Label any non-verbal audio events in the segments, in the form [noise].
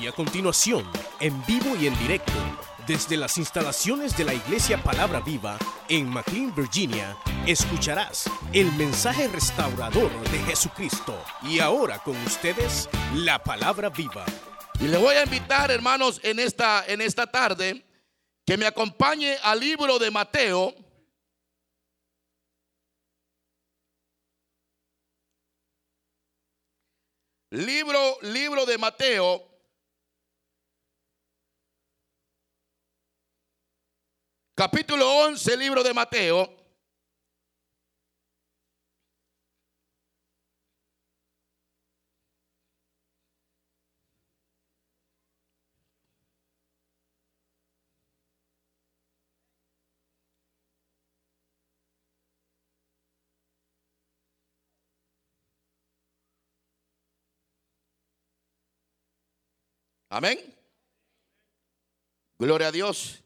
Y a continuación, en vivo y en directo, desde las instalaciones de la Iglesia Palabra Viva en McLean, Virginia, escucharás el mensaje restaurador de Jesucristo. Y ahora con ustedes, la Palabra Viva. Y le voy a invitar, hermanos, en esta, en esta tarde, que me acompañe al libro de Mateo. Libro, libro de Mateo. Capítulo 11, libro de Mateo. Amén. Gloria a Dios.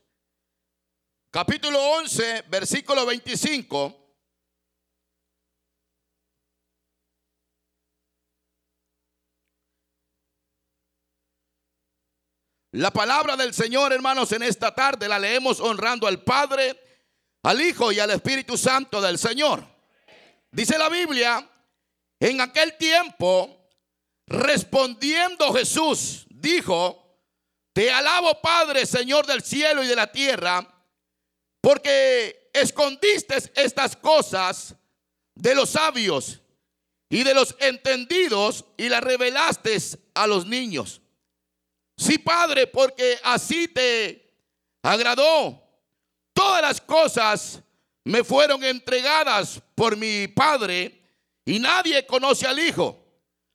Capítulo 11, versículo 25. La palabra del Señor, hermanos, en esta tarde la leemos honrando al Padre, al Hijo y al Espíritu Santo del Señor. Dice la Biblia, en aquel tiempo, respondiendo Jesús, dijo, te alabo Padre, Señor del cielo y de la tierra, porque escondiste estas cosas de los sabios y de los entendidos y las revelaste a los niños. Sí, Padre, porque así te agradó. Todas las cosas me fueron entregadas por mi Padre y nadie conoce al Hijo,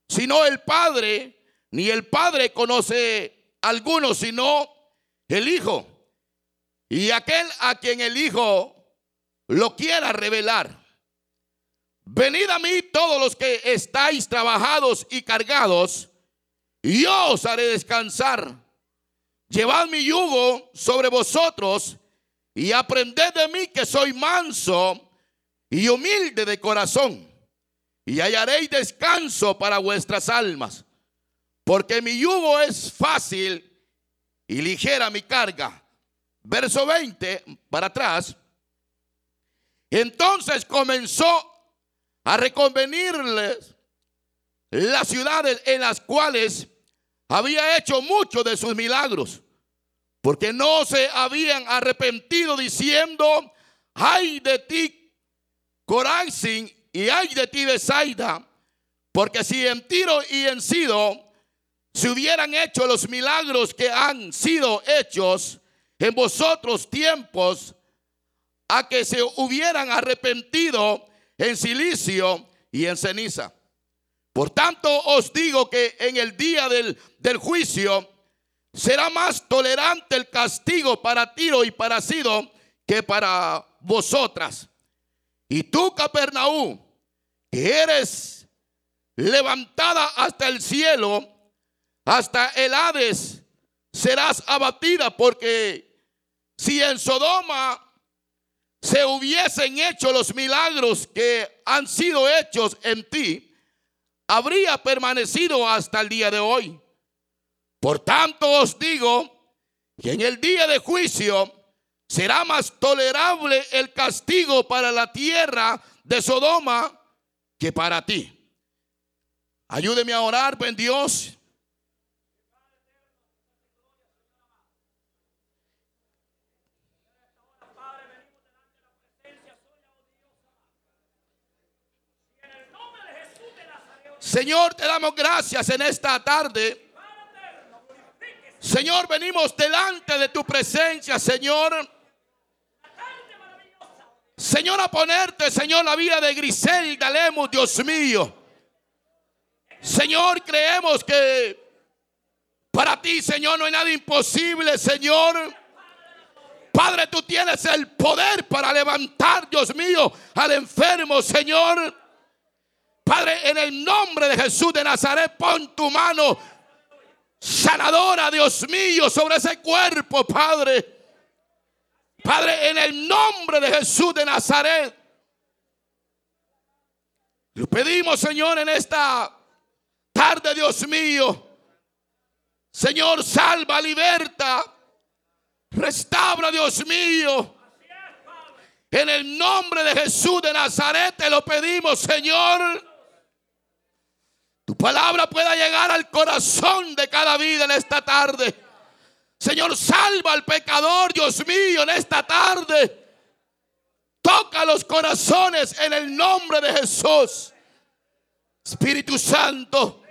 sino el Padre, ni el Padre conoce a alguno, sino el Hijo. Y aquel a quien el Hijo lo quiera revelar. Venid a mí todos los que estáis trabajados y cargados, y yo os haré descansar. Llevad mi yugo sobre vosotros y aprended de mí que soy manso y humilde de corazón, y hallaréis descanso para vuestras almas, porque mi yugo es fácil y ligera mi carga. Verso 20 para atrás. Entonces comenzó a reconvenirles las ciudades en las cuales había hecho muchos de sus milagros, porque no se habían arrepentido diciendo, ay de ti, Corazín, y ay de ti, Besaida, porque si en Tiro y en Sido se hubieran hecho los milagros que han sido hechos en vosotros tiempos, a que se hubieran arrepentido en silicio y en ceniza. Por tanto os digo que en el día del, del juicio será más tolerante el castigo para Tiro y para Sido que para vosotras. Y tú, Capernaú, que eres levantada hasta el cielo, hasta el Hades, serás abatida porque si en Sodoma se hubiesen hecho los milagros que han sido hechos en ti, habría permanecido hasta el día de hoy. Por tanto os digo que en el día de juicio será más tolerable el castigo para la tierra de Sodoma que para ti. Ayúdeme a orar, buen Dios. Señor, te damos gracias en esta tarde. Señor, venimos delante de tu presencia, Señor. Señor, a ponerte, Señor, la vida de Griselda Lemus, Dios mío. Señor, creemos que para ti, Señor, no hay nada imposible, Señor. Padre, tú tienes el poder para levantar, Dios mío, al enfermo, Señor. Padre, en el nombre de Jesús de Nazaret, pon tu mano sanadora, Dios mío, sobre ese cuerpo, Padre. Padre, en el nombre de Jesús de Nazaret. Lo pedimos, Señor, en esta tarde, Dios mío. Señor, salva, liberta. Restaura, Dios mío. En el nombre de Jesús de Nazaret te lo pedimos, Señor. Tu palabra pueda llegar al corazón de cada vida en esta tarde. Señor, salva al pecador, Dios mío, en esta tarde. Toca los corazones en el nombre de Jesús. Espíritu Santo,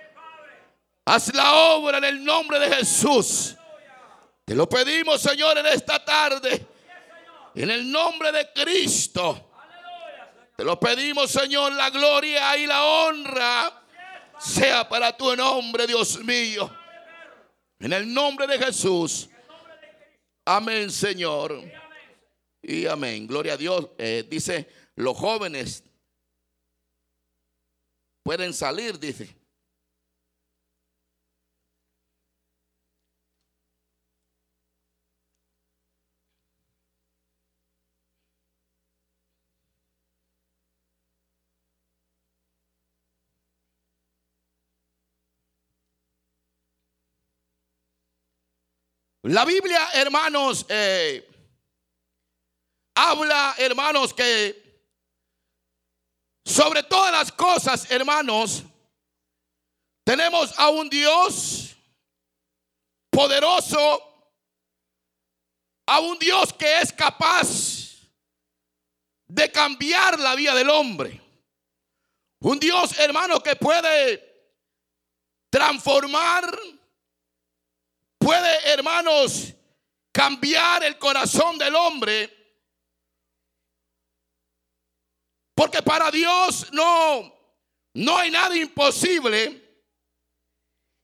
haz la obra en el nombre de Jesús. Te lo pedimos, Señor, en esta tarde. En el nombre de Cristo. Te lo pedimos, Señor, la gloria y la honra sea para tu nombre, Dios mío. En el nombre de Jesús. Amén, Señor. Y amén. Gloria a Dios. Eh, dice, los jóvenes pueden salir, dice. La Biblia, hermanos, eh, habla, hermanos, que sobre todas las cosas, hermanos, tenemos a un Dios poderoso, a un Dios que es capaz de cambiar la vida del hombre. Un Dios, hermano, que puede transformar puede, hermanos, cambiar el corazón del hombre. Porque para Dios no, no hay nada imposible.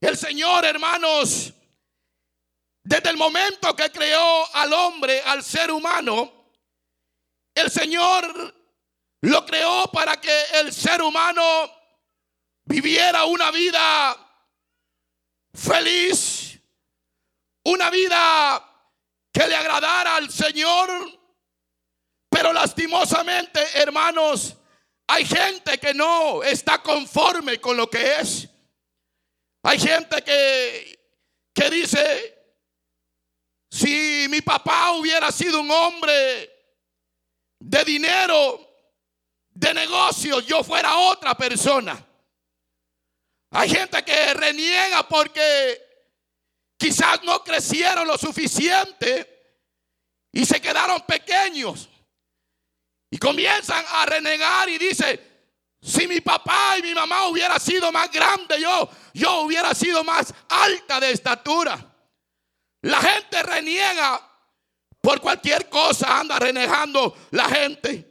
El Señor, hermanos, desde el momento que creó al hombre, al ser humano, el Señor lo creó para que el ser humano viviera una vida feliz, una vida que le agradara al Señor. Pero lastimosamente, hermanos, hay gente que no está conforme con lo que es. Hay gente que, que dice, si mi papá hubiera sido un hombre de dinero, de negocios, yo fuera otra persona. Hay gente que reniega porque Quizás no crecieron lo suficiente y se quedaron pequeños. Y comienzan a renegar y dice, si mi papá y mi mamá hubiera sido más grande, yo, yo hubiera sido más alta de estatura. La gente reniega por cualquier cosa, anda renegando la gente.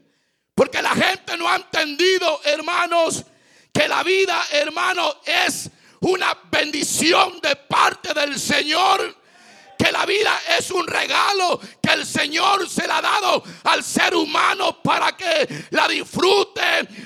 Porque la gente no ha entendido, hermanos, que la vida, hermano, es una bendición de parte del Señor. Que la vida es un regalo que el Señor se la ha dado al ser humano para que la disfrute,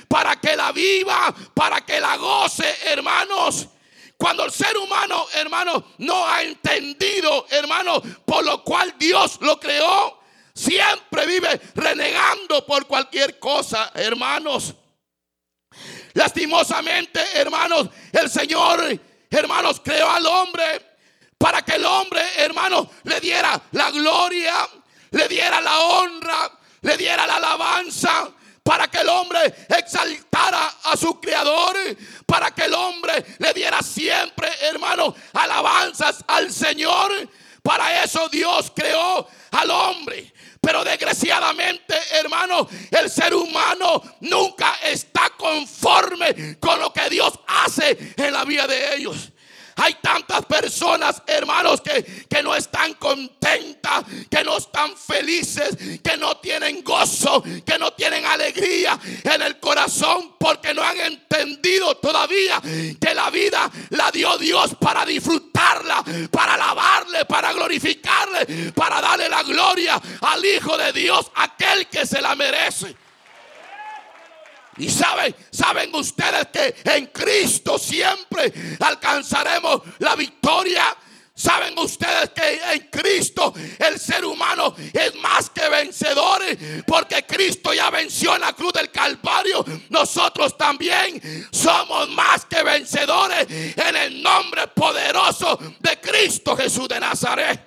para que la viva, para que la goce, hermanos. Cuando el ser humano, hermano, no ha entendido, hermano, por lo cual Dios lo creó, siempre vive renegando por cualquier cosa, hermanos. Lastimosamente, hermanos, el Señor, hermanos, creó al hombre para que el hombre, hermanos, le diera la gloria, le diera la honra, le diera la alabanza, para que el hombre exaltara a su creador, para que el hombre le diera siempre, hermanos, alabanzas al Señor. Para eso Dios creó al hombre. Pero desgraciadamente, hermano, el ser humano nunca está conforme con lo que Dios hace en la vida de ellos. Hay tantas personas, hermanos, que, que no están contentas, que no están felices, que no tienen gozo, que no tienen alegría en el corazón porque no han entendido todavía que la vida la dio Dios para disfrutarla, para alabarle, para glorificarle, para darle la gloria al Hijo de Dios, aquel que se la merece. Y saben, saben ustedes que en Cristo siempre alcanzaremos la victoria. Saben ustedes que en Cristo el ser humano es más que vencedor porque Cristo ya venció en la cruz del Calvario. Nosotros también somos más que vencedores en el nombre poderoso de Cristo Jesús de Nazaret.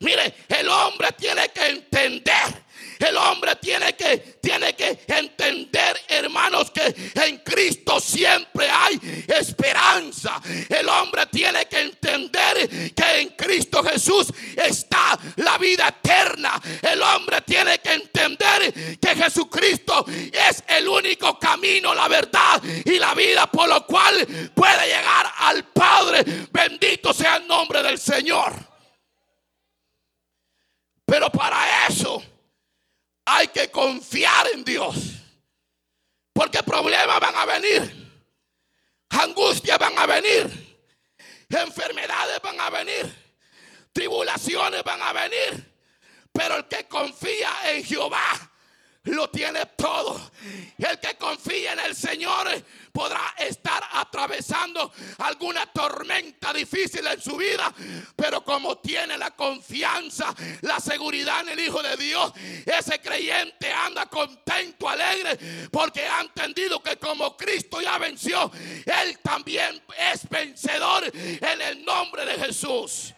Mire, el hombre tiene que entender el hombre tiene que, tiene que entender, hermanos, que en Cristo siempre hay esperanza. El hombre tiene que entender que en Cristo Jesús está la vida eterna. El hombre tiene que entender que Jesucristo es el único camino, la verdad y la vida por lo cual puede llegar al Padre. Bendito sea el nombre del Señor. Pero para eso hay que confiar en Dios. Porque problemas van a venir. Angustias van a venir. Enfermedades van a venir. Tribulaciones van a venir. Pero el que confía en Jehová lo tiene todo. El que confía en el Señor podrá estar atravesando alguna tormenta difícil en su vida, pero como tiene la confianza, la seguridad en el Hijo de Dios, ese creyente anda contento, alegre, porque ha entendido que como Cristo ya venció, Él también es vencedor en el nombre de Jesús.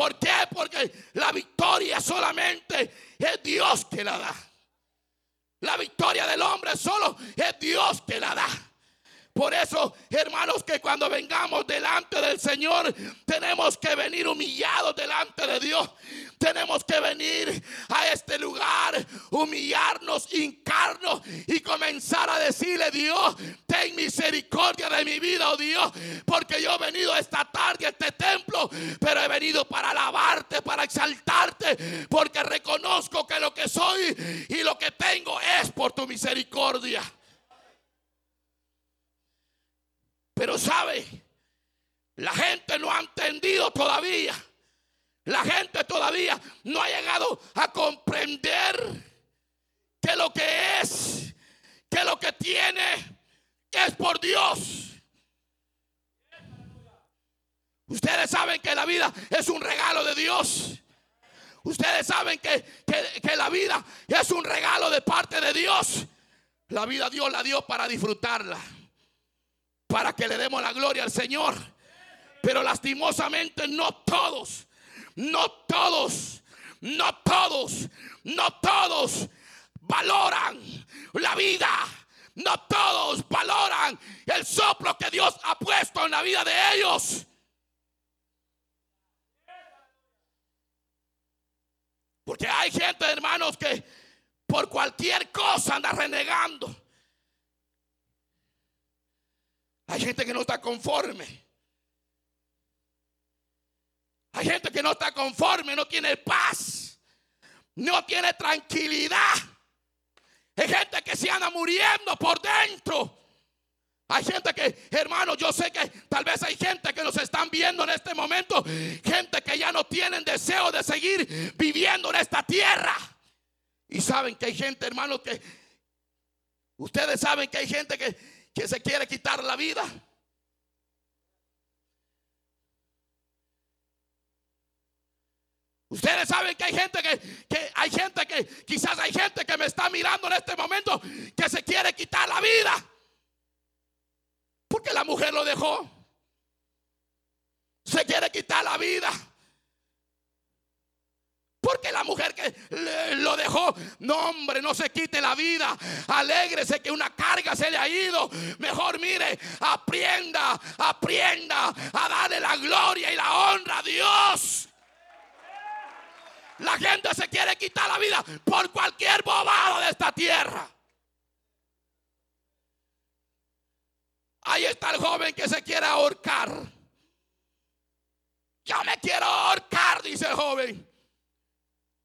¿Por qué? Porque la victoria solamente es Dios que la da. La victoria del hombre solo es Dios que la da. Por eso, hermanos, que cuando vengamos delante del Señor, tenemos que venir humillados delante de Dios. Tenemos que venir a este lugar, humillarnos, hincarnos y comenzar a decirle, Dios, ten misericordia de mi vida, oh Dios, porque yo he venido esta tarde a este templo, pero he venido para alabarte, para exaltarte, porque reconozco que lo que soy y lo que tengo es por tu misericordia. Pero sabe, la gente no ha entendido todavía. La gente todavía no ha llegado a comprender que lo que es, que lo que tiene es por Dios. Ustedes saben que la vida es un regalo de Dios. Ustedes saben que, que, que, la vida es un regalo de parte de Dios. La vida Dios la dio para disfrutarla para que le demos la gloria al Señor. Pero lastimosamente no todos, no todos, no todos, no todos valoran la vida. No todos valoran el soplo que Dios ha puesto en la vida de ellos. Porque hay gente, hermanos, que por cualquier cosa anda renegando. Hay gente que no está conforme. Hay gente que no está conforme, no tiene paz, no tiene tranquilidad. Hay gente que se anda muriendo por dentro. Hay gente que, hermano, yo sé que tal vez hay gente que nos están viendo en este momento, gente que ya no tienen deseo de seguir viviendo en esta tierra. Y saben que hay gente, hermano, que ustedes saben que hay gente que que se quiere quitar la vida. Ustedes saben que hay gente que, que, hay gente que quizás hay gente que me está mirando en este momento que se quiere quitar la vida. Porque la mujer lo dejó. Se quiere quitar la vida. Porque la mujer que lo dejó, no hombre, no se quite la vida. Alégrese que una carga se le ha ido. Mejor mire, aprenda, aprenda a darle la gloria y la honra a Dios. La gente se quiere quitar la vida por cualquier bobado de esta tierra. Ahí está el joven que se quiere ahorcar. Yo me quiero ahorcar, dice el joven.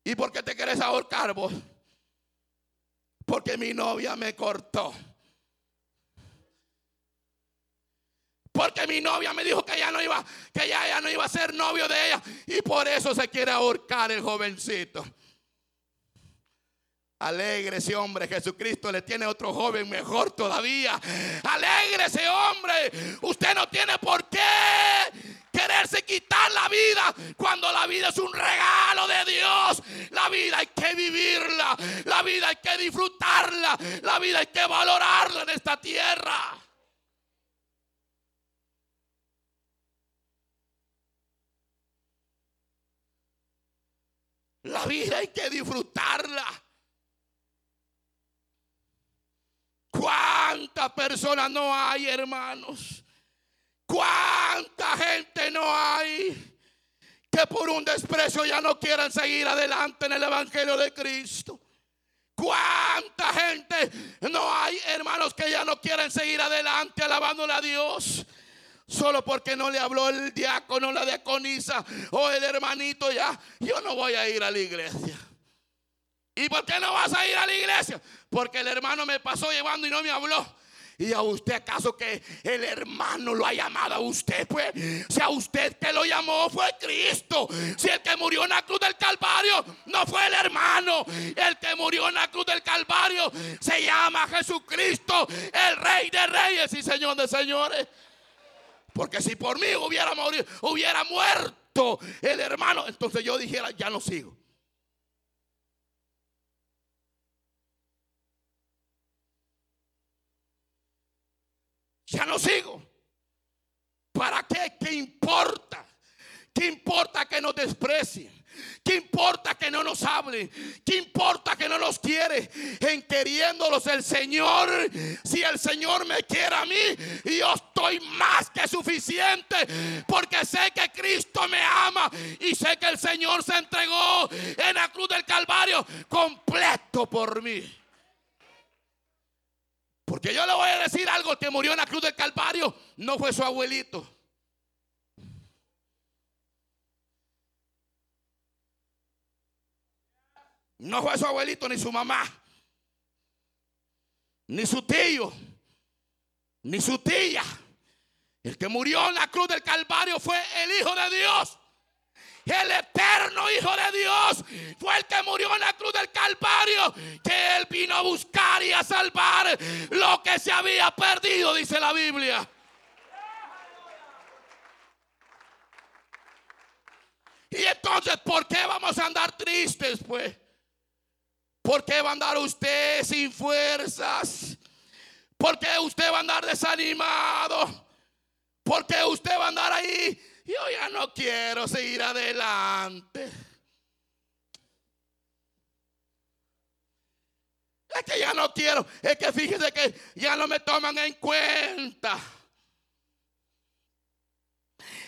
¿Y por qué te quieres ahorcar vos? Porque mi novia me cortó. Porque mi novia me dijo que ya no iba, que ya, ya no iba a ser novio de ella. Y por eso se quiere ahorcar el jovencito. Alégrese, hombre. Jesucristo le tiene otro joven mejor todavía. Alégrese, hombre. Usted no tiene por qué quererse quitar la vida cuando la vida es un regalo de Dios. La vida hay que vivirla, la vida hay que disfrutarla, la vida hay que valorarla en esta tierra. La vida hay que disfrutarla. ¿Cuántas personas no hay, hermanos? ¿Cuánta gente no hay que por un desprecio ya no quieran seguir adelante en el Evangelio de Cristo? ¿Cuánta gente no hay, hermanos, que ya no quieren seguir adelante alabándole a Dios? Solo porque no le habló el diácono, la diaconisa o el hermanito ya. Yo no voy a ir a la iglesia. ¿Y por qué no vas a ir a la iglesia? Porque el hermano me pasó llevando y no me habló. ¿Y a usted acaso que el hermano lo ha llamado a usted? Pues si a usted que lo llamó fue Cristo. Si el que murió en la cruz del Calvario no fue el hermano. El que murió en la cruz del Calvario se llama Jesucristo, el Rey de Reyes y Señor de Señores. Porque si por mí hubiera, hubiera muerto el hermano, entonces yo dijera, ya no sigo. Ya no sigo. ¿Para qué? ¿Qué importa? ¿Qué importa que nos desprecien? ¿Qué importa que no nos hablen? ¿Qué importa que no nos quiere? En queriéndolos el Señor. Si el Señor me quiere a mí, yo estoy más que suficiente. Porque sé que Cristo me ama. Y sé que el Señor se entregó en la cruz del Calvario completo por mí. Porque yo le voy a decir algo, que murió en la cruz del Calvario no fue su abuelito. No fue su abuelito ni su mamá, ni su tío, ni su tía. El que murió en la cruz del Calvario fue el Hijo de Dios el eterno Hijo de Dios, fue el que murió en la cruz del Calvario, que Él vino a buscar y a salvar lo que se había perdido, dice la Biblia. Y entonces, ¿por qué vamos a andar tristes, pues? ¿Por qué va a andar usted sin fuerzas? ¿Por qué usted va a andar desanimado? ¿Por qué usted va a andar ahí yo ya no quiero seguir adelante. Es que ya no quiero. Es que fíjese que ya no me toman en cuenta.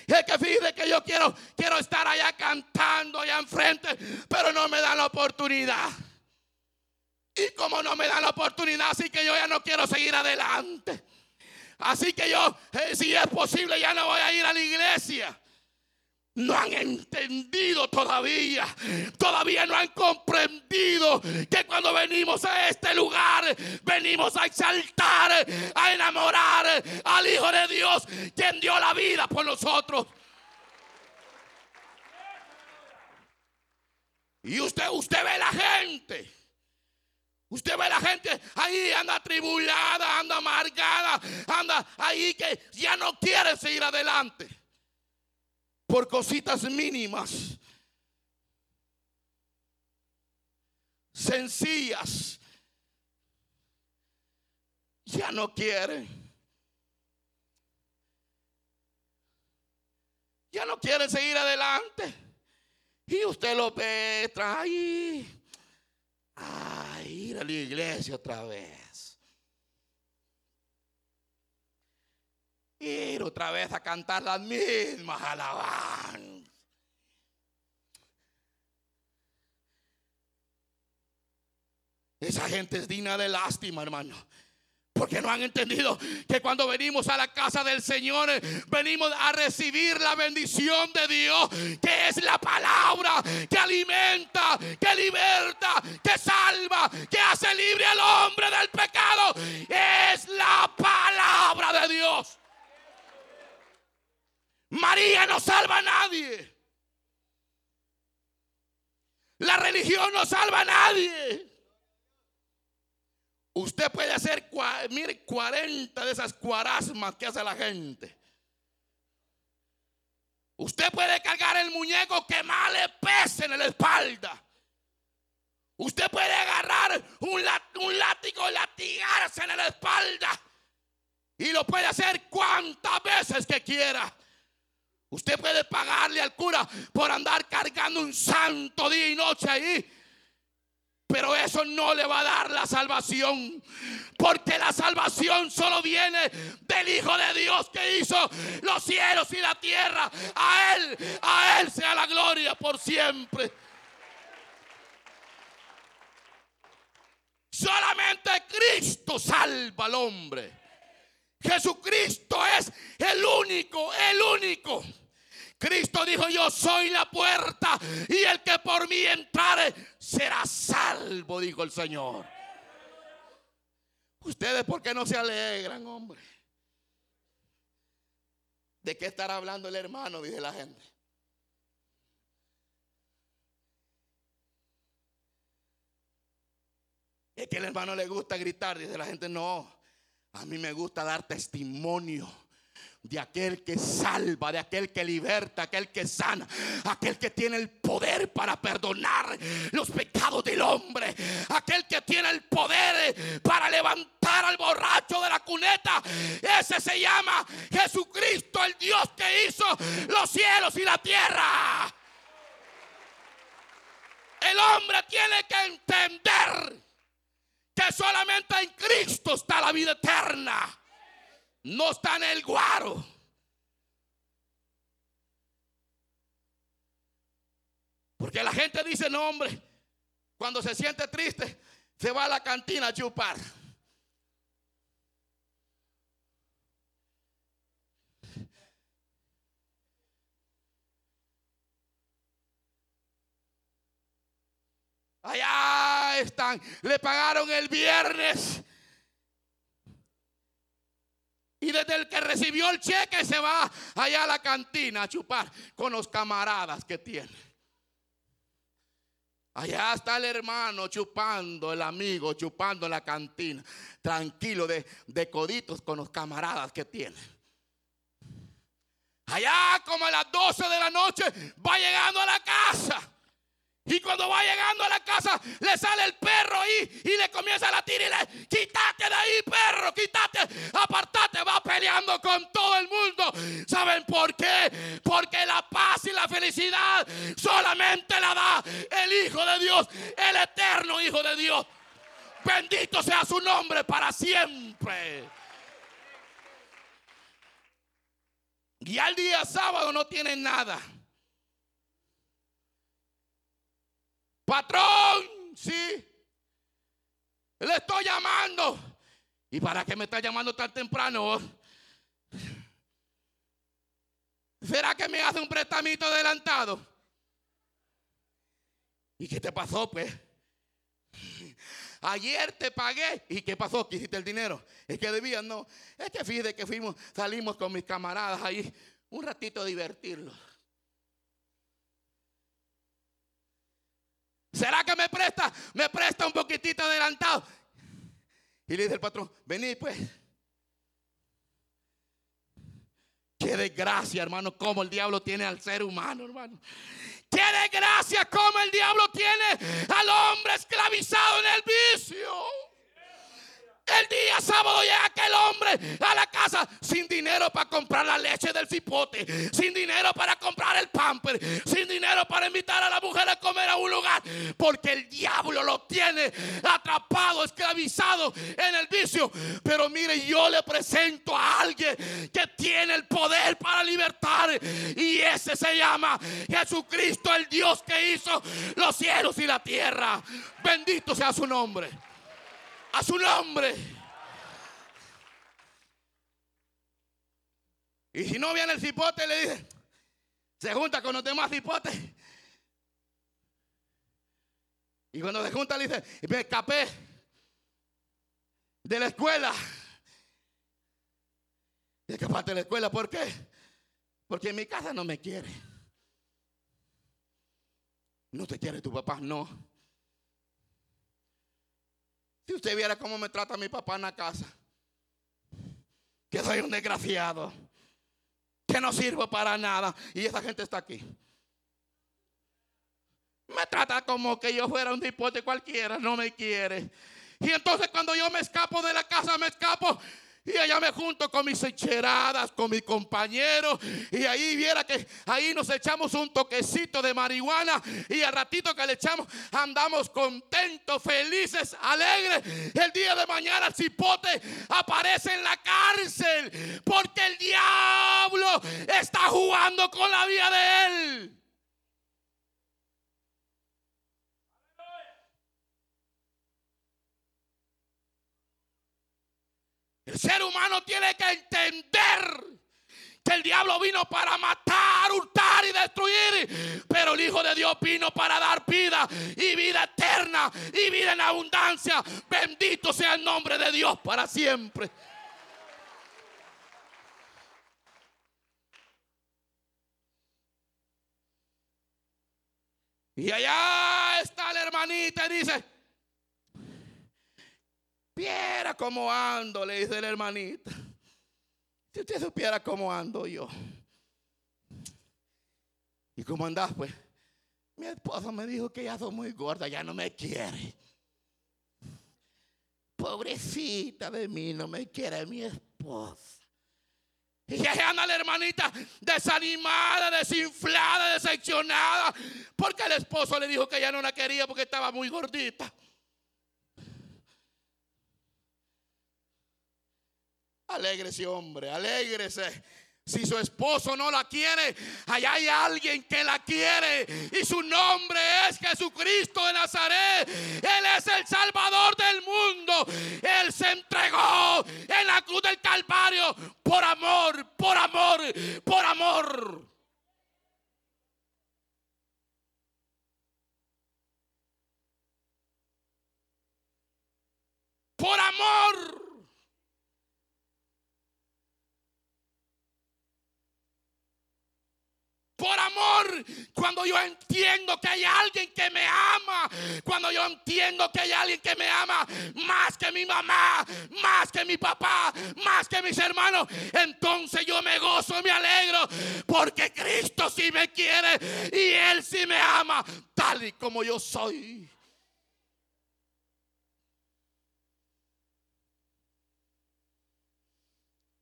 Es que fíjese que yo quiero, quiero estar allá cantando allá enfrente, pero no me dan la oportunidad. Y como no me dan la oportunidad, así que yo ya no quiero seguir adelante. Así que yo, eh, si es posible, ya no voy a ir a la iglesia. No han entendido todavía, todavía no han comprendido que cuando venimos a este lugar, venimos a exaltar, a enamorar al Hijo de Dios, quien dio la vida por nosotros. Y usted, usted ve la gente. Usted ve la gente ahí anda atribulada, anda amargada, anda ahí que ya no quiere seguir adelante. Por cositas mínimas. Sencillas. Ya no quiere. Ya no quiere seguir adelante. Y usted lo ve, trae a ir a la iglesia otra vez. Ir otra vez a cantar las mismas alabanzas. Esa gente es digna de lástima, hermano. Porque no han entendido que cuando venimos a la casa del Señor, venimos a recibir la bendición de Dios, que es la palabra que alimenta, que liberta, que salva, que hace libre al hombre del pecado. Es la palabra de Dios. María no salva a nadie. La religión no salva a nadie. Usted puede hacer, mire, 40 de esas cuarasmas que hace la gente. Usted puede cargar el muñeco que más le pese en la espalda. Usted puede agarrar un, un látigo y latigarse en la espalda. Y lo puede hacer cuantas veces que quiera. Usted puede pagarle al cura por andar cargando un santo día y noche ahí. Pero eso no le va a dar la salvación. Porque la salvación solo viene del Hijo de Dios que hizo los cielos y la tierra. A Él, a Él sea la gloria por siempre. Solamente Cristo salva al hombre. Jesucristo es el único, el único. Cristo dijo, yo soy la puerta y el que por mí entrare será salvo, dijo el Señor. Ustedes, ¿por qué no se alegran, hombre? ¿De qué estará hablando el hermano? Dice la gente. Es que el hermano le gusta gritar, dice la gente, no, a mí me gusta dar testimonio de aquel que salva, de aquel que liberta, aquel que sana, aquel que tiene el poder para perdonar los pecados del hombre, aquel que tiene el poder para levantar al borracho de la cuneta. Ese se llama Jesucristo, el Dios que hizo los cielos y la tierra. El hombre tiene que entender que solamente en Cristo está la vida eterna. No está en el guaro. Porque la gente dice, no hombre, cuando se siente triste, se va a la cantina a chupar. Allá están. Le pagaron el viernes. Y desde el que recibió el cheque se va allá a la cantina a chupar con los camaradas que tiene. Allá está el hermano chupando, el amigo chupando en la cantina, tranquilo de, de coditos con los camaradas que tiene. Allá como a las 12 de la noche va llegando a la casa. Y cuando va llegando a la casa, le sale el perro ahí y le comienza a latir y le, quítate de ahí, perro, quítate, apartate, va peleando con todo el mundo. ¿Saben por qué? Porque la paz y la felicidad solamente la da el Hijo de Dios, el eterno Hijo de Dios. Bendito sea su nombre para siempre. Y al día sábado no tienen nada. Patrón, sí. Le estoy llamando. ¿Y para qué me está llamando tan temprano? ¿Será que me hace un prestamito adelantado? ¿Y qué te pasó, pues? Ayer te pagué. ¿Y qué pasó? ¿Qué hiciste el dinero? Es que debías, no. Es que fíjate que fuimos, salimos con mis camaradas ahí un ratito a divertirlos. ¿Será que me presta? Me presta un poquitito adelantado. Y le dice el patrón, vení pues. Qué desgracia, hermano, como el diablo tiene al ser humano, hermano. Qué desgracia como el diablo tiene al hombre esclavizado en el vicio. El día sábado llega aquel hombre a la casa sin dinero para comprar la leche del cipote, sin dinero para comprar el pamper, sin dinero para invitar a la mujer a comer a un lugar, porque el diablo lo tiene atrapado, esclavizado en el vicio. Pero mire, yo le presento a alguien que tiene el poder para libertar y ese se llama Jesucristo, el Dios que hizo los cielos y la tierra. Bendito sea su nombre a su nombre. Y si no viene el cipote, le dice, se junta con los demás cipotes. Y cuando se junta, le dice, me escapé de la escuela. ¿De escapaste de la escuela? ¿Por qué? Porque en mi casa no me quiere. No te quiere tu papá, no. Si usted viera cómo me trata mi papá en la casa, que soy un desgraciado, que no sirvo para nada, y esa gente está aquí. Me trata como que yo fuera un de cualquiera, no me quiere. Y entonces cuando yo me escapo de la casa, me escapo Y allá me junto con mis encheradas, con mis compañeros. Y ahí viera que ahí nos echamos un toquecito de marihuana. Y al ratito que le echamos, andamos contentos, felices, alegres. El día de mañana el cipote aparece en la cárcel. Porque el diablo está jugando con la vida de él. El ser humano tiene que entender que el diablo vino para matar, hurtar y destruir. Pero el Hijo de Dios vino para dar vida y vida eterna y vida en abundancia. Bendito sea el nombre de Dios para siempre. Y allá está la hermanita y dice, Viera cómo ando, le dice la hermanita. Si usted supiera cómo ando yo. ¿Y cómo andás, pues? Mi esposo me dijo que ya soy muy gorda, ya no me quiere. Pobrecita de mí, no me quiere mi esposa. Y ya anda la hermanita desanimada, desinflada, decepcionada, porque el esposo le dijo que ya no la quería porque estaba muy gordita. Alégrese, hombre, alégrese. Si su esposo no la quiere, allá hay alguien que la quiere. Y su nombre es Jesucristo de Nazaret. Él es el Salvador del mundo. Él se entregó en la cruz del Calvario por amor, por amor, por amor. Por amor. Por amor, cuando yo entiendo que hay alguien que me ama, cuando yo entiendo que hay alguien que me ama más que mi mamá, más que mi papá, más que mis hermanos, entonces yo me gozo, me alegro, porque Cristo sí me quiere y Él sí me ama, tal y como yo soy.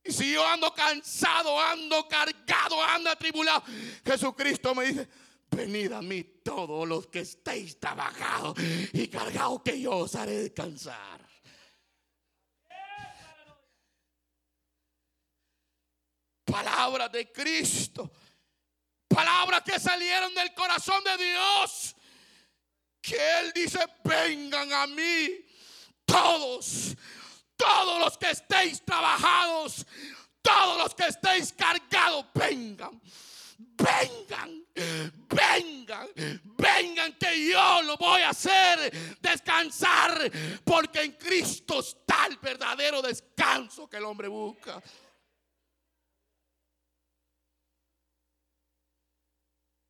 Y si yo ando cansado, ando cargado, ando atribulado, Jesucristo me dice, venid a mí todos los que estéis trabajados y cargados que yo os haré descansar. Palabras de Cristo. Palabras que salieron del corazón de Dios. Que Él dice, vengan a mí todos todos los que estéis trabajados, todos los que estéis cargados, vengan. Vengan, vengan, vengan que yo lo voy a hacer descansar, porque en Cristo está el verdadero descanso que el hombre busca.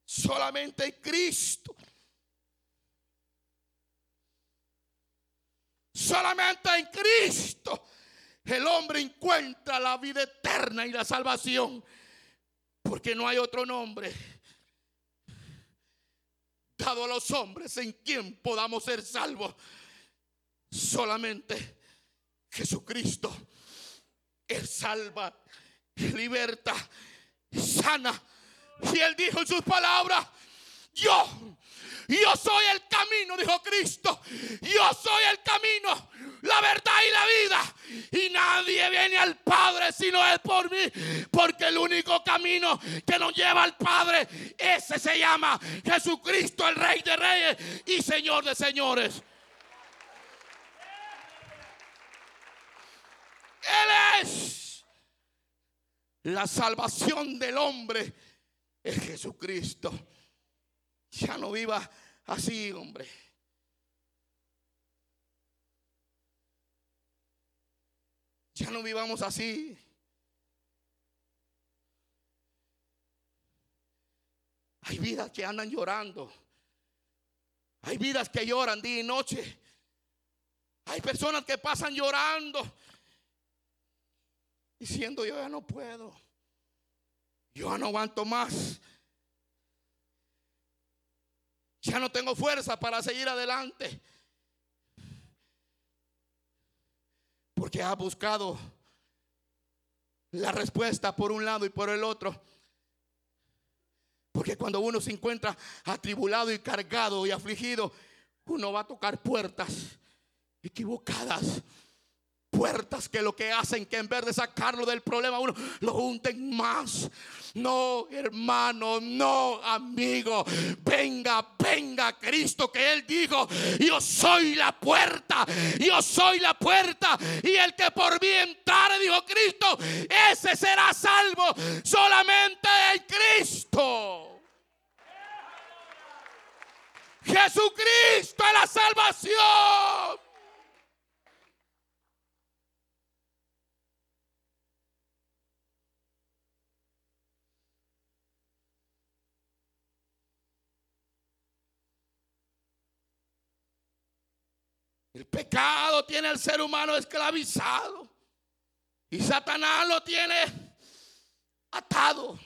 Solamente en Cristo Solamente en Cristo el hombre encuentra la vida eterna y la salvación. Porque no hay otro nombre dado a los hombres en quien podamos ser salvos. Solamente Jesucristo. Él salva, liberta, sana. Y él dijo en sus palabras, yo yo soy el camino, dijo Cristo. Yo soy el camino, la verdad y la vida. Y nadie viene al Padre si no es por mí. Porque el único camino que nos lleva al Padre, ese se llama Jesucristo, el Rey de Reyes y Señor de Señores. Él es la salvación del hombre. Es Jesucristo. Ya no viva así, hombre. Ya no vivamos así. Hay vidas que andan llorando. Hay vidas que lloran día y noche. Hay personas que pasan llorando. Diciendo yo ya no puedo. Yo ya no aguanto más. Ya no tengo fuerza para seguir adelante. Porque ha buscado la respuesta por un lado y por el otro. Porque cuando uno se encuentra atribulado y cargado y afligido, uno va a tocar puertas equivocadas puertas que lo que hacen que en vez de sacarlo del problema uno lo hunden más. No, hermano, no, amigo. Venga, venga, Cristo, que Él dijo, yo soy la puerta, yo soy la puerta. Y el que por mí entrare, dijo Cristo, ese será salvo solamente en Cristo. Jesucristo es la salvación. El pecado tiene al ser humano esclavizado. Y Satanás lo tiene atado.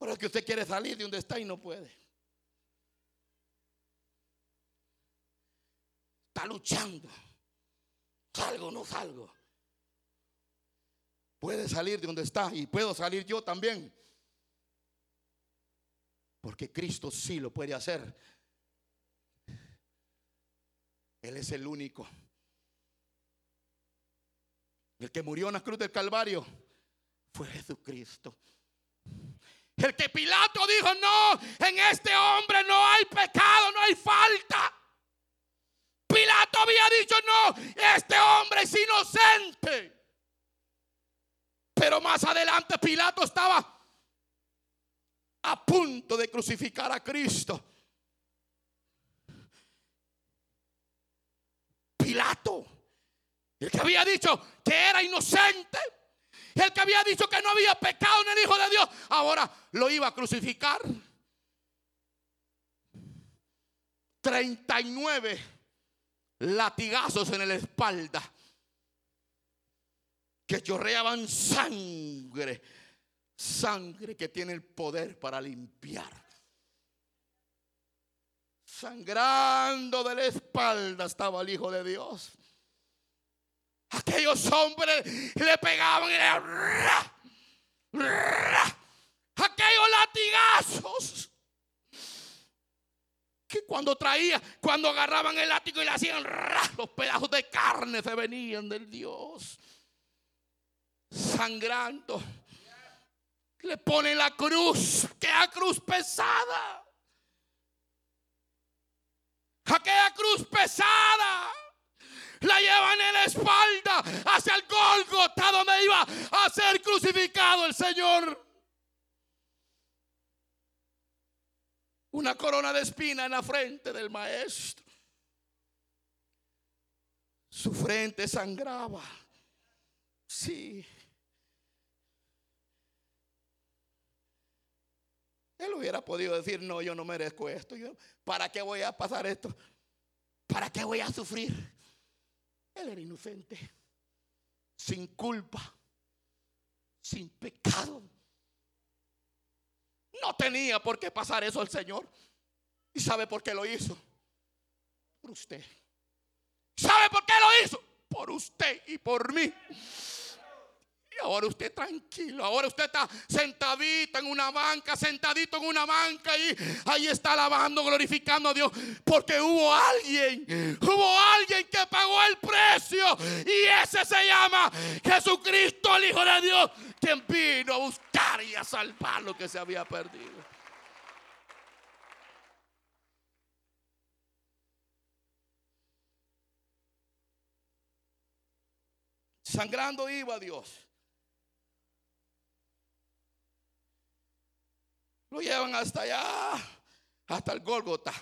Es que usted quiere salir de donde está y no puede. Está luchando. Salgo, no salgo. Puede salir de donde está y puedo salir yo también. Porque Cristo sí lo puede hacer él es el único. El que murió en la cruz del Calvario fue Jesucristo. El que Pilato dijo, no, en este hombre no hay pecado, no hay falta. Pilato había dicho, no, este hombre es inocente. Pero más adelante Pilato estaba a punto de crucificar a Cristo. El que había dicho que era inocente, el que había dicho que no había pecado en el Hijo de Dios, ahora lo iba a crucificar. 39 latigazos en la espalda. Que chorreaban sangre, sangre que tiene el poder para limpiar sangrando de la espalda estaba el Hijo de Dios. Aquellos hombres le pegaban y le... Aquellos latigazos. Que cuando traía, cuando agarraban el látigo y le hacían los pedazos de carne se venían del Dios. Sangrando. Le pone la cruz, que a cruz pesada aquella cruz pesada. La llevan en la espalda hacia el Golgota donde iba a ser crucificado el Señor. Una corona de espina en la frente del maestro. Su frente sangraba. Sí. Él hubiera podido decir, no, yo no merezco esto. Yo, ¿Para qué voy a pasar esto? ¿Para qué voy a sufrir? Él era inocente, sin culpa, sin pecado. No tenía por qué pasar eso el Señor. ¿Y sabe por qué lo hizo? Por usted. ¿Sabe por qué lo hizo? Por usted y por mí ahora usted tranquilo, ahora usted está sentadito en una banca, sentadito en una banca y ahí está alabando, glorificando a Dios, porque hubo alguien, hubo alguien que pagó el precio y ese se llama Jesucristo, el Hijo de Dios, quien vino a buscar y a salvar lo que se había perdido. Sangrando iba Dios. Lo llevan hasta allá, hasta el Gólgota.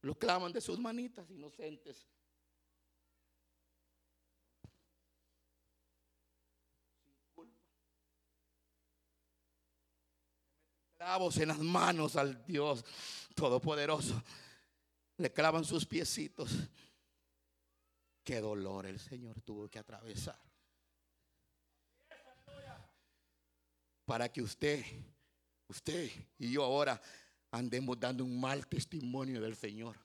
Lo claman de sus manitas inocentes. Clavos en las manos al Dios Todopoderoso. Le clavan sus piecitos. Qué dolor el Señor tuvo que atravesar. Para que usted, usted y yo ahora andemos dando un mal testimonio del Señor.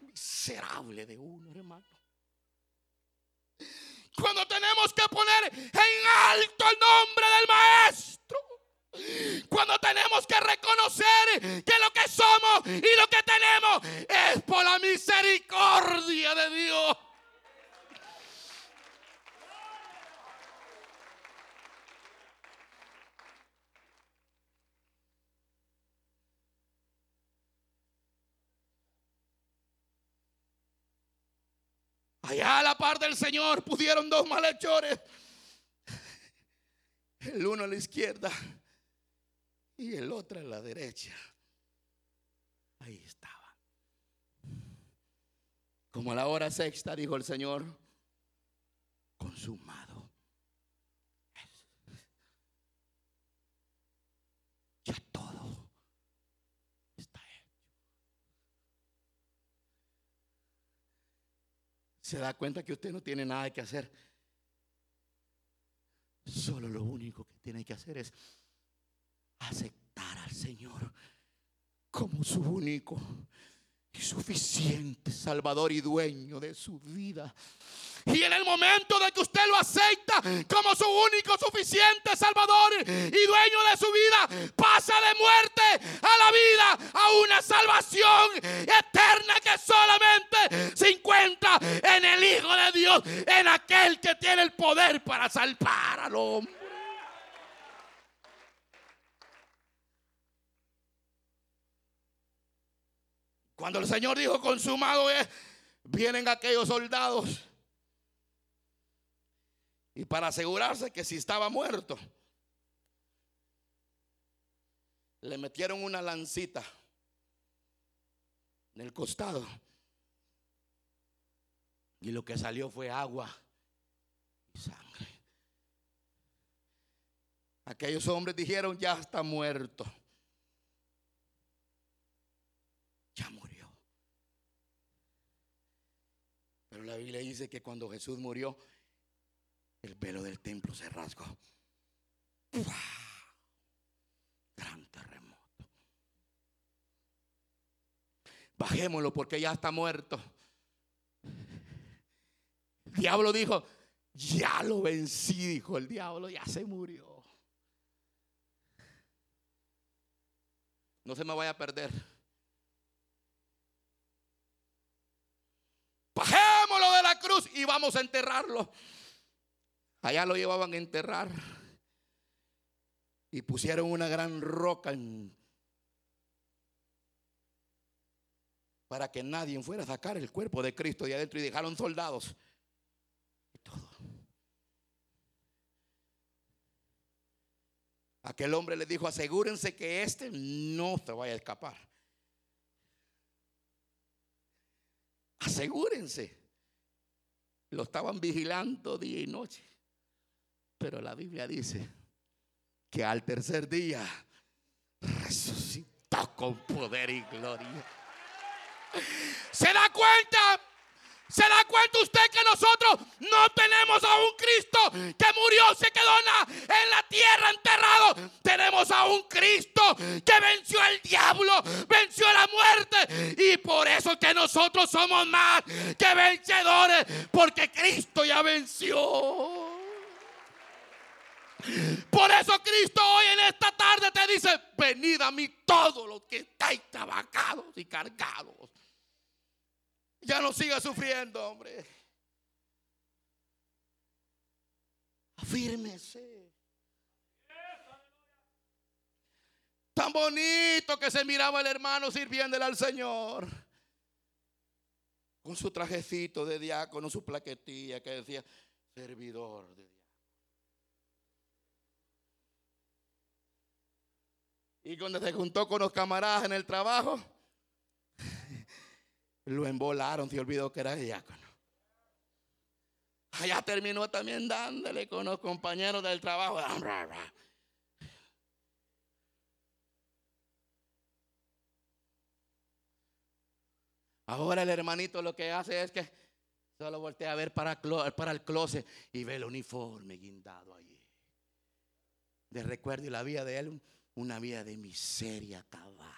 miserable de uno, hermano. Cuando tenemos que poner en alto el nombre del Maestro. Cuando tenemos que reconocer que lo que somos y lo que tenemos es por la misericordia de Dios. Allá a la par del Señor pusieron dos malhechores. El uno a la izquierda y el otro a la derecha. Ahí estaba. Como a la hora sexta, dijo el Señor, consumado. Ya todo está hecho. Se da cuenta que usted no tiene nada que hacer. Solo lo único que tiene que hacer es aceptar al Señor como su único y suficiente Salvador y dueño de su vida. Y en el momento de que usted lo acepta como su único suficiente Salvador y dueño de su vida, pasa de muerte a la vida, a una salvación eterna que solamente se encuentra en el Hijo de Dios, en aquel que tiene el poder para salvar al hombre. Cuando el Señor dijo consumado es, vienen aquellos soldados. Y para asegurarse que si estaba muerto, le metieron una lancita en el costado. Y lo que salió fue agua y sangre. Aquellos hombres dijeron, ya está muerto. Ya murió. Pero la Biblia dice que cuando Jesús murió, el velo del templo se rasgó. Gran terremoto. Bajémoslo porque ya está muerto. El diablo dijo, ya lo vencí, dijo el diablo, ya se murió. No se me vaya a perder. Bajémoslo de la cruz y vamos a enterrarlo. Allá lo llevaban a enterrar. Y pusieron una gran roca para que nadie fuera a sacar el cuerpo de Cristo de adentro y dejaron soldados y todo. Aquel hombre le dijo, asegúrense que este no se vaya a escapar. Asegúrense. Lo estaban vigilando día y noche. Pero la Biblia dice que al tercer día resucitó con poder y gloria. ¿Se da cuenta? ¿Se da cuenta usted que nosotros no tenemos a un Cristo que murió, se quedó en la, tierra enterrado? Tenemos a un Cristo que venció al diablo, venció la muerte. Y por eso que nosotros somos más que vencedores, porque Cristo ya venció. Por eso Cristo hoy en esta tarde te dice, venid a mí todos los que estáis trabajados y cargados. Ya no siga sufriendo, hombre. Afírmese. Tan bonito que se miraba el hermano sirviéndole al Señor. Con su trajecito de diácono, su plaquetilla que decía servidor de diácono. Y cuando se juntó con los camaradas en el trabajo, [laughs] lo embolaron, se olvidó que era diácono. Allá terminó también dándole con los compañeros del trabajo. Ahora el hermanito lo que hace es que solo voltea a ver para, para el closet y ve el uniforme guindado allí. De recuerdo y la vida de él una vida de miseria acabada.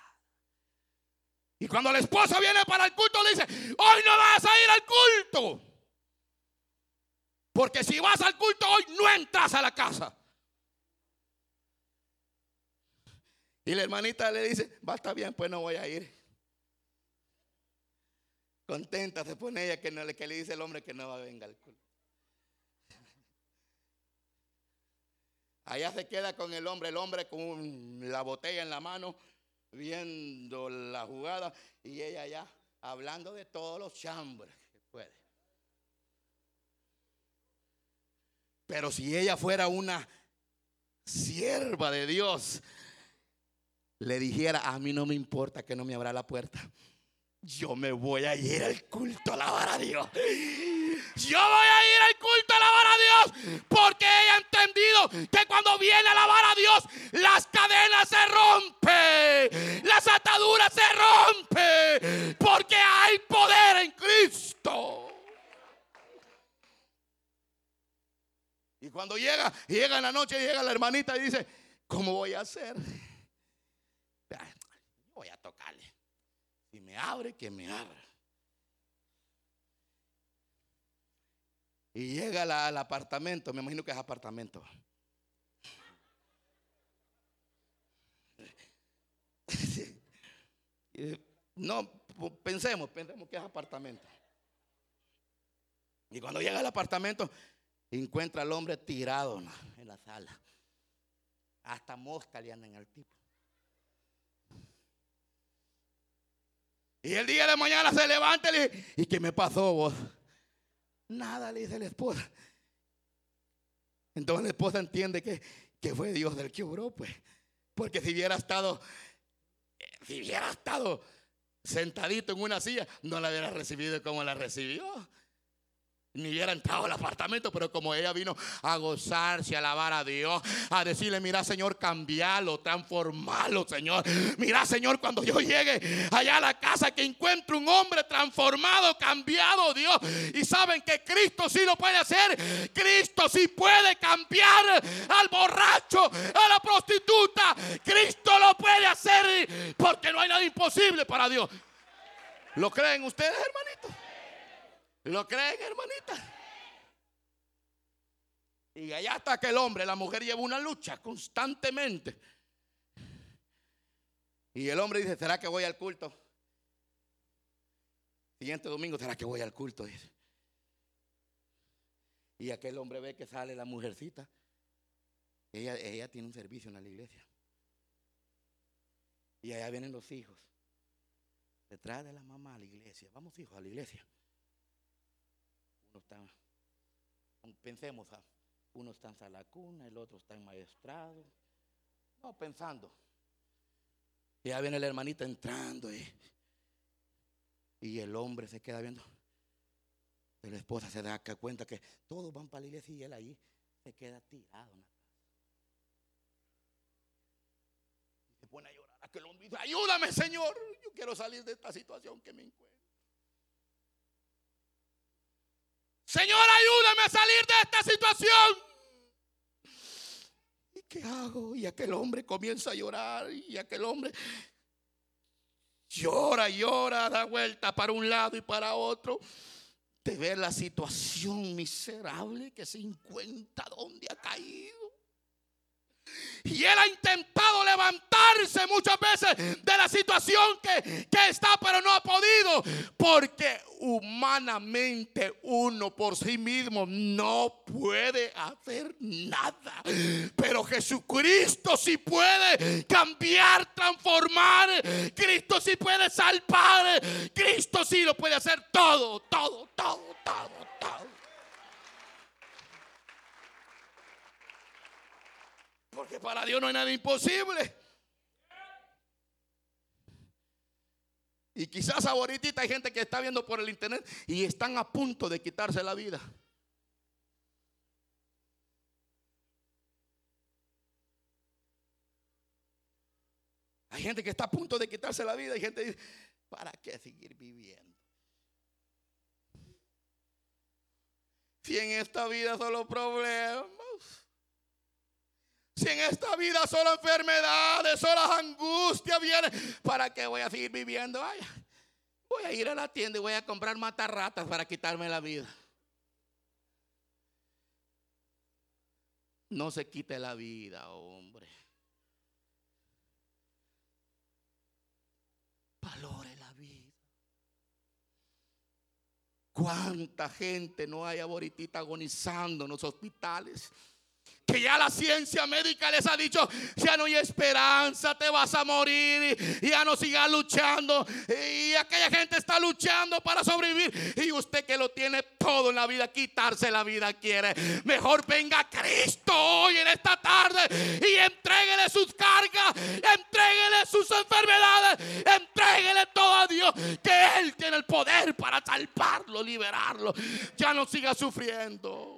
Y cuando la esposa viene para el culto, le dice, hoy no vas a ir al culto. Porque si vas al culto hoy, no entras a la casa. Y la hermanita le dice, va, está bien, pues no voy a ir. Contenta se pone ella que, no, que le dice el hombre que no va a venir al culto. Allá se queda con el hombre, el hombre con la botella en la mano, viendo la jugada, y ella allá hablando de todos los chambres que puede. Pero si ella fuera una sierva de Dios, le dijera, a mí no me importa que no me abra la puerta. Yo me voy a ir al culto a alabar a Dios. Yo voy a ir al culto a alabar a Dios porque he entendido que cuando viene a alabar a Dios, las cadenas se rompen, las ataduras se rompen, porque hay poder en Cristo. Y cuando llega, llega en la noche, llega la hermanita y dice, ¿cómo voy a hacer? Voy a tocarle. Si me abre, que me abra. Y llega al apartamento, me imagino que es apartamento. [laughs] No, pensemos, pensemos que es apartamento. Y cuando llega al apartamento, encuentra al hombre tirado en la sala. Hasta mosca le andan al tipo. Y el día de mañana se levanta y le ¿y qué me pasó vos? Nada, le dice la esposa. Entonces la esposa entiende que, que fue Dios del que obró, pues. Porque si hubiera estado, si hubiera estado sentadito en una silla, no la hubiera recibido como la recibió ni hubiera entrado al apartamento, pero como ella vino a gozarse, a alabar a Dios, a decirle, mira Señor, cambialo, transformalo, Señor. Mira Señor, cuando yo llegue allá a la casa, que encuentre un hombre transformado, cambiado, Dios. Y saben que Cristo sí lo puede hacer. Cristo sí puede cambiar al borracho, a la prostituta. Cristo lo puede hacer porque no hay nada imposible para Dios. ¿Lo creen ustedes, hermanitos? ¿Lo creen, hermanita? Y allá está que el hombre, la mujer lleva una lucha constantemente. Y el hombre dice, ¿será que voy al culto? Siguiente domingo, ¿será que voy al culto? Y aquel hombre ve que sale la mujercita. Ella, ella tiene un servicio en la iglesia. Y allá vienen los hijos. Detrás de la mamá a la iglesia. Vamos hijos a la iglesia está, pensemos, ah, uno está en la cuna, el otro está en maestrado. No, pensando. Y ya viene la hermanita entrando y, y el hombre se queda viendo. Y la esposa se da cuenta que todos van para la iglesia y él allí se queda tirado en la. Y se pone a llorar. Aquel hombre dice, ayúdame Señor, yo quiero salir de esta situación que me encuentro. Señor, ayúdame a salir de esta situación. ¿Y qué hago? Y aquel hombre comienza a llorar y aquel hombre llora, llora, da vuelta para un lado y para otro. De ver la situación miserable que se encuentra donde ha caído. Y él ha intentado levantarse muchas veces de la situación que, que, está, pero no ha podido. Porque humanamente uno por sí mismo no puede hacer nada. Pero Jesucristo sí puede cambiar, transformar. Cristo sí puede salvar. Cristo sí lo puede hacer todo, todo, todo, todo, todo. Porque para Dios no hay nada imposible. Y quizás ahorita hay gente que está viendo por el internet y están a punto de quitarse la vida. Hay gente que está a punto de quitarse la vida y gente dice, ¿para qué seguir viviendo? Si en esta vida solo problemas. En esta vida solo enfermedades, solo angustia viene, ¿para qué voy a seguir viviendo? Voy a ir a la tienda y voy a comprar matarratas para quitarme la vida. No se quite la vida, hombre. Valore la vida. ¿Cuánta gente no hay ahorita agonizando en los hospitales? Que ya la ciencia médica les ha dicho, ya no hay esperanza, te vas a morir, y ya no sigas luchando. Y aquella gente está luchando para sobrevivir. Y usted que lo tiene todo en la vida, quitarse la vida quiere. Mejor venga Cristo hoy en esta tarde y entréguele sus cargas, entréguele sus enfermedades, entréguele todo a Dios, que Él tiene el poder para salvarlo, liberarlo. Ya no siga sufriendo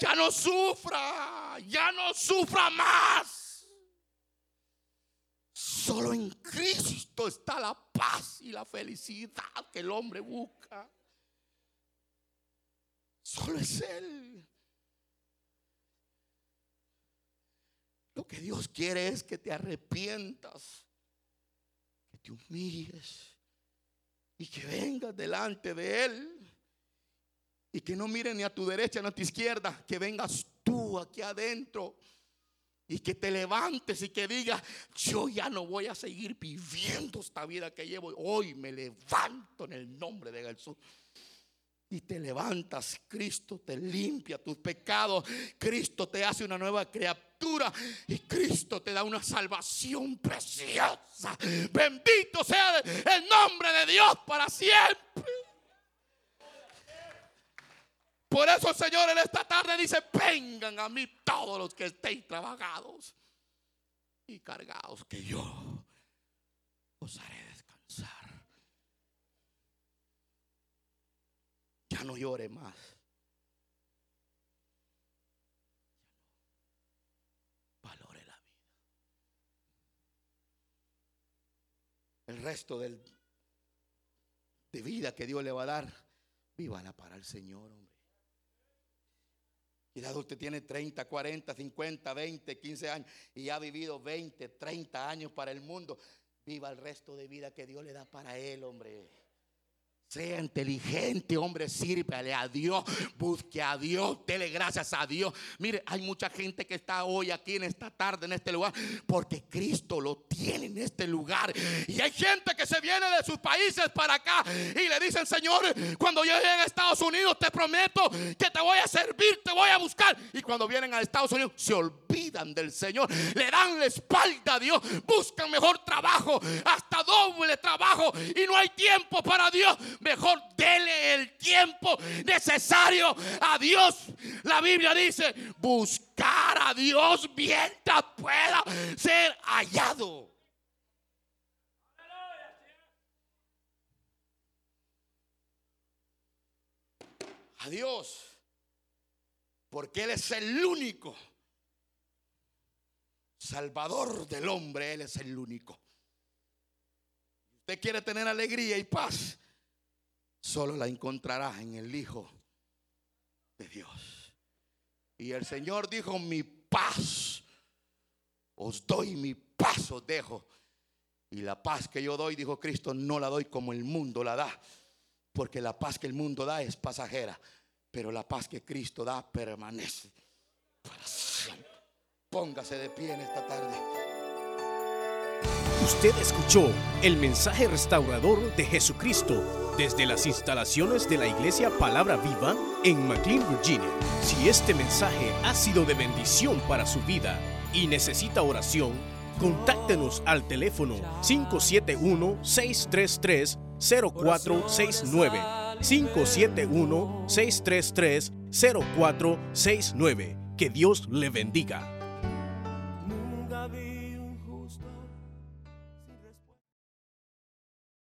ya no sufra, ya no sufra más. Solo en Cristo está la paz y la felicidad que el hombre busca. Solo es Él. Lo que Dios quiere es que te arrepientas, que te humilles y que vengas delante de Él. Y que no mire ni a tu derecha ni a tu izquierda, que vengas tú aquí adentro y que te levantes y que digas, yo ya no voy a seguir viviendo esta vida que llevo. Hoy me levanto en el nombre de Jesús. Y te levantas, Cristo te limpia tus pecados, Cristo te hace una nueva criatura y Cristo te da una salvación preciosa. Bendito sea el nombre de Dios para siempre. Por eso, Señor, en esta tarde dice, vengan a mí todos los que estéis trabajados y cargados, que yo os haré descansar. Ya no llore más. Valore la vida. El resto del, de vida que Dios le va a dar, vívala para el Señor, hombre. Quizás usted tiene 30, 40, 50, 20, 15 años y ha vivido 20, 30 años para el mundo. Viva el resto de vida que Dios le da para él, hombre. Sea inteligente, hombre, sírvale a Dios, busque a Dios, dele gracias a Dios. Mire, hay mucha gente que está hoy aquí en esta tarde, en este lugar, porque Cristo lo tiene en este lugar. Y hay gente que se viene de sus países para acá y le dicen, Señor, cuando yo llegue a Estados Unidos, te prometo que te voy a servir, te voy a buscar. Y cuando vienen a Estados Unidos, se olvidan del Señor, le dan la espalda a Dios, buscan mejor trabajo, hasta doble trabajo, y no hay tiempo para Dios mejor dele el tiempo necesario a Dios. La Biblia dice, buscar a Dios mientras pueda ser hallado. A Dios, porque Él es el único Salvador del hombre, Él es el único. Usted quiere tener alegría y paz solo la encontrarás en el Hijo de Dios. Y el Señor dijo, mi paz os doy, mi paz os dejo. Y la paz que yo doy, dijo Cristo, no la doy como el mundo la da. Porque la paz que el mundo da es pasajera. Pero la paz que Cristo da permanece para. Póngase de pie en esta tarde. Usted escuchó el mensaje restaurador de Jesucristo desde las instalaciones de la Iglesia Palabra Viva en McLean, Virginia. Si este mensaje ha sido de bendición para su vida y necesita oración, contáctenos al teléfono 571-633-0469. 571-633-0469. Que Dios le bendiga.